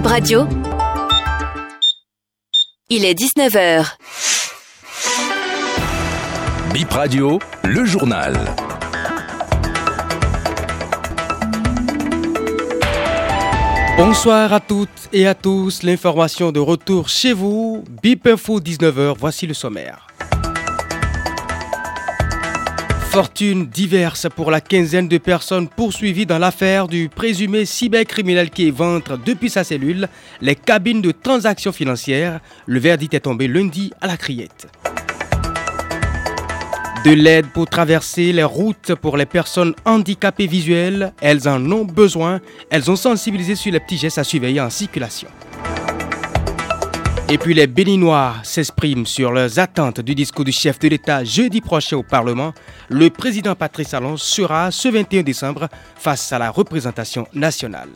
Bip Radio. Il est 19h. Bip Radio, le journal. Bonsoir à toutes et à tous. L'information de retour chez vous. Bip Info 19h. Voici le sommaire. Fortune diverse pour la quinzaine de personnes poursuivies dans l'affaire du présumé cybercriminel qui éventre depuis sa cellule les cabines de transactions financières. Le verdict est tombé lundi à la criette. De l'aide pour traverser les routes pour les personnes handicapées visuelles, elles en ont besoin. Elles ont sensibilisé sur les petits gestes à surveiller en circulation. Et puis les Béninois s'expriment sur leurs attentes du discours du chef de l'État jeudi prochain au Parlement. Le président Patrice Talon sera ce 21 décembre face à la représentation nationale.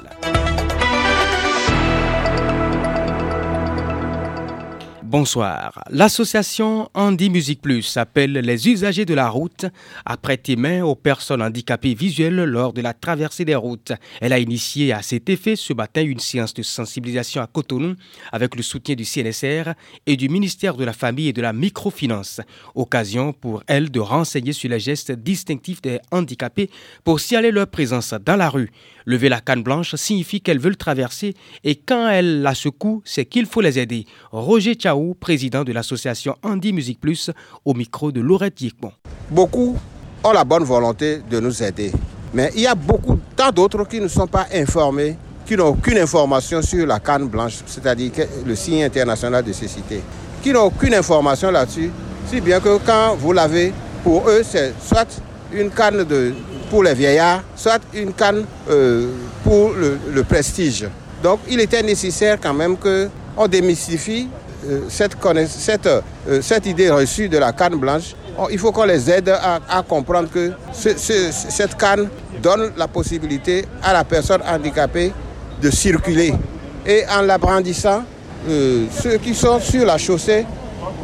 Bonsoir. L'association Andy Music Plus appelle les usagers de la route à prêter main aux personnes handicapées visuelles lors de la traversée des routes. Elle a initié à cet effet ce matin une séance de sensibilisation à Cotonou avec le soutien du CNSR et du ministère de la Famille et de la Microfinance. Occasion pour elle de renseigner sur les gestes distinctifs des handicapés pour signaler leur présence dans la rue. Lever la canne blanche signifie qu'elles veulent traverser et quand elles la secouent, c'est qu'il faut les aider. Roger Président de l'association Andy Music Plus, au micro de Laurette Yikmon. Beaucoup ont la bonne volonté de nous aider, mais il y a beaucoup, tant d'autres qui ne sont pas informés, qui n'ont aucune information sur la canne blanche, c'est-à-dire le signe international de cécité, qui n'ont aucune information là-dessus, si bien que quand vous l'avez, pour eux, c'est soit une canne pour les vieillards, soit une canne euh, pour le, prestige. Donc il était nécessaire quand même qu'on démystifie cette, cette, euh, cette, idée reçue de la canne blanche. il faut qu'on les aide à, comprendre que cette canne donne la possibilité à la personne handicapée de circuler. Et en la brandissant, ceux qui sont sur la chaussée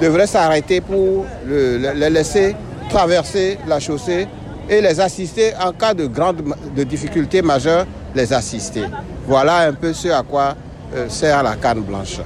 devraient s'arrêter pour les laisser traverser la chaussée et les assister en cas de grande de difficultés majeures, les assister. Voilà un peu ce à quoi euh, sert la canne blanche.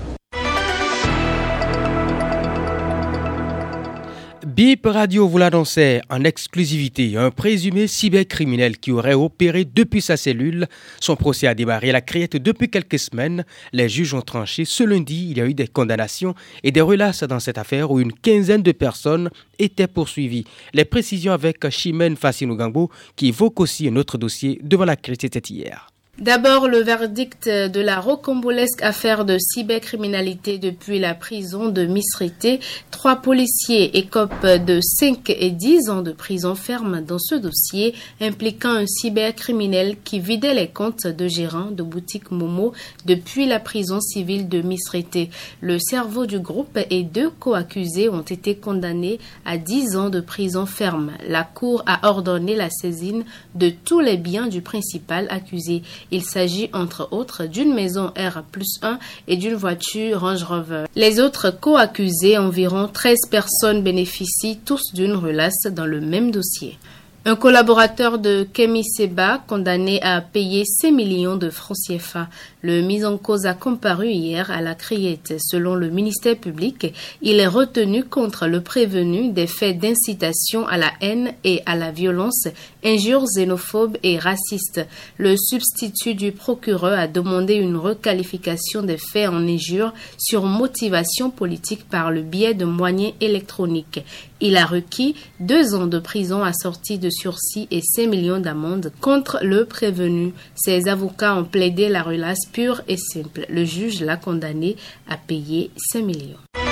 BIP Radio vous l'annonçait en exclusivité. Un présumé cybercriminel qui aurait opéré depuis sa cellule. Son procès a démarré à la criette depuis quelques semaines. Les juges ont tranché. Ce lundi, il y a eu des condamnations et des relaces dans cette affaire où une quinzaine de personnes étaient poursuivies. Les précisions avec Chimène Fassinou qui évoque aussi un autre dossier devant la c'était hier. D'abord, le verdict de la rocambolesque affaire de cybercriminalité depuis la prison de Misrité. Trois policiers écopent de 5 et 10 ans de prison ferme dans ce dossier impliquant un cybercriminel qui vidait les comptes de gérants de boutiques Momo depuis la prison civile de Misrité. Le cerveau du groupe et deux co-accusés ont été condamnés à 10 ans de prison ferme. La Cour a ordonné la saisine de tous les biens du principal accusé. Il s'agit entre autres d'une maison R 1 et d'une voiture Range Rover. Les autres co-accusés, environ 13 personnes, bénéficient tous d'une relace dans le même dossier. Un collaborateur de Kemi Seba, condamné à payer 6 millions de francs CFA. Le mis en cause a comparu hier à la criette. Selon le ministère public, il est retenu contre le prévenu des faits d'incitation à la haine et à la violence, injures xénophobes et racistes. Le substitut du procureur a demandé une requalification des faits en injures sur motivation politique par le biais de moyens électroniques. Il a requis deux ans de prison assortis de sursis et 5 millions d'amendes contre le prévenu. Ses avocats ont plaidé la relace pure et simple. Le juge l'a condamné à payer 5 millions.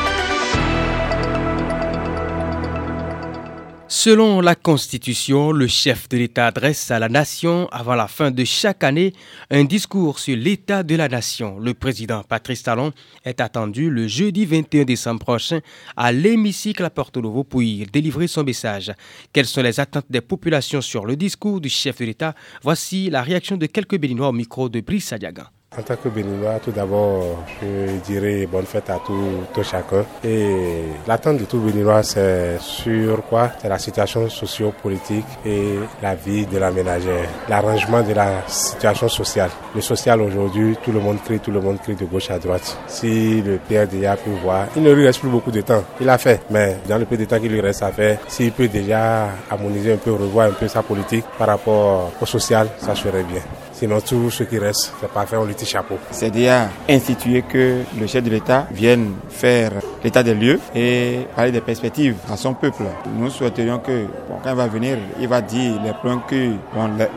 Selon la Constitution, le chef de l'État adresse à la nation avant la fin de chaque année un discours sur l'état de la nation. Le président Patrice Talon est attendu le jeudi 21 décembre prochain à l'hémicycle à Porto Novo pour y délivrer son message. Quelles sont les attentes des populations sur le discours du chef de l'État? Voici la réaction de quelques Béninois au micro de Brice Sadiagan. En tant que béninois, tout d'abord, je dirais bonne fête à tout, tout chacun. Et l'attente de tout béninois, c'est sur quoi? C'est la situation socio-politique et la vie de la ménagère, l'arrangement de la situation sociale. Le social aujourd'hui, tout le monde crie, tout le monde crie de gauche à droite. Si le déjà peut voir, il ne lui reste plus beaucoup de temps. Il a fait, mais dans le peu de temps qu'il lui reste à faire, s'il peut déjà harmoniser un peu, revoir un peu sa politique par rapport au social, ça serait bien. Sinon, tout ce qui reste, c'est pas faire un petit chapeau. C'est déjà institué que le chef de l'État vienne faire l'état des lieux et parler des perspectives à son peuple. Nous souhaiterions que, quand il va venir, il va dire les points que,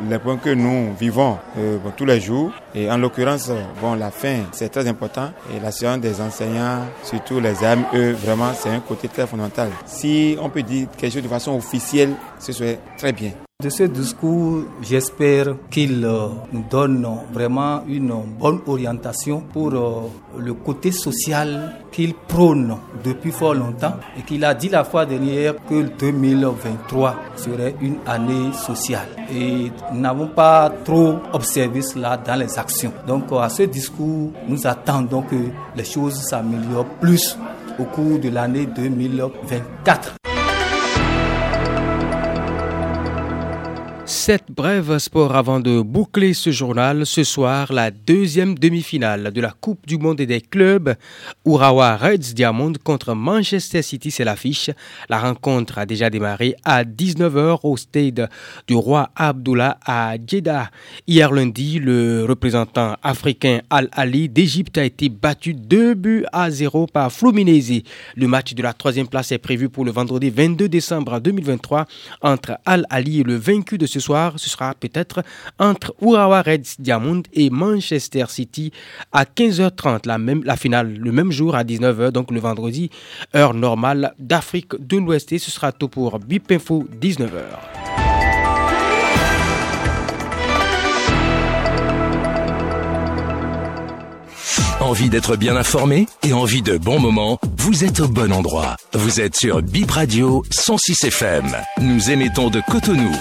les, points que nous vivons euh, tous les jours. Et en l'occurrence, bon, la fin, c'est très important. Et la séance des enseignants, surtout les eux, vraiment, c'est un côté très fondamental. Si on peut dire quelque chose de façon officielle, ce serait très bien. De ce discours, j'espère qu'il euh, nous donne vraiment une bonne orientation pour euh, le côté social qu'il prône depuis fort longtemps et qu'il a dit la fois dernière que 2023 serait une année sociale. Et nous n'avons pas trop observé cela dans les actions. Donc à ce discours, nous attendons que les choses s'améliorent plus au cours de l'année 2024. Sept brèves sports avant de boucler ce journal. Ce soir, la deuxième demi-finale de la Coupe du Monde et des clubs. Urawa Reds Diamond contre Manchester City, c'est l'affiche. La rencontre a déjà démarré à 19h au stade du roi Abdullah à Jeddah. Hier lundi, le représentant africain Al-Ali d'Égypte a été battu 2 buts à 0 par Fluminense. Le match de la troisième place est prévu pour le vendredi 22 décembre 2023 entre Al-Ali et le vaincu de ce soir ce sera peut-être entre Urawa Reds Diamond et Manchester City à 15h30, la, même, finale le même jour à 19h, donc le vendredi, heure normale d'Afrique de l'Ouest. Et ce sera tout pour Bip Info 19h. Envie d'être bien informé et envie de bons moments? Vous êtes au bon endroit. Vous êtes sur Bip Radio 106 FM. Nous émettons de Cotonou.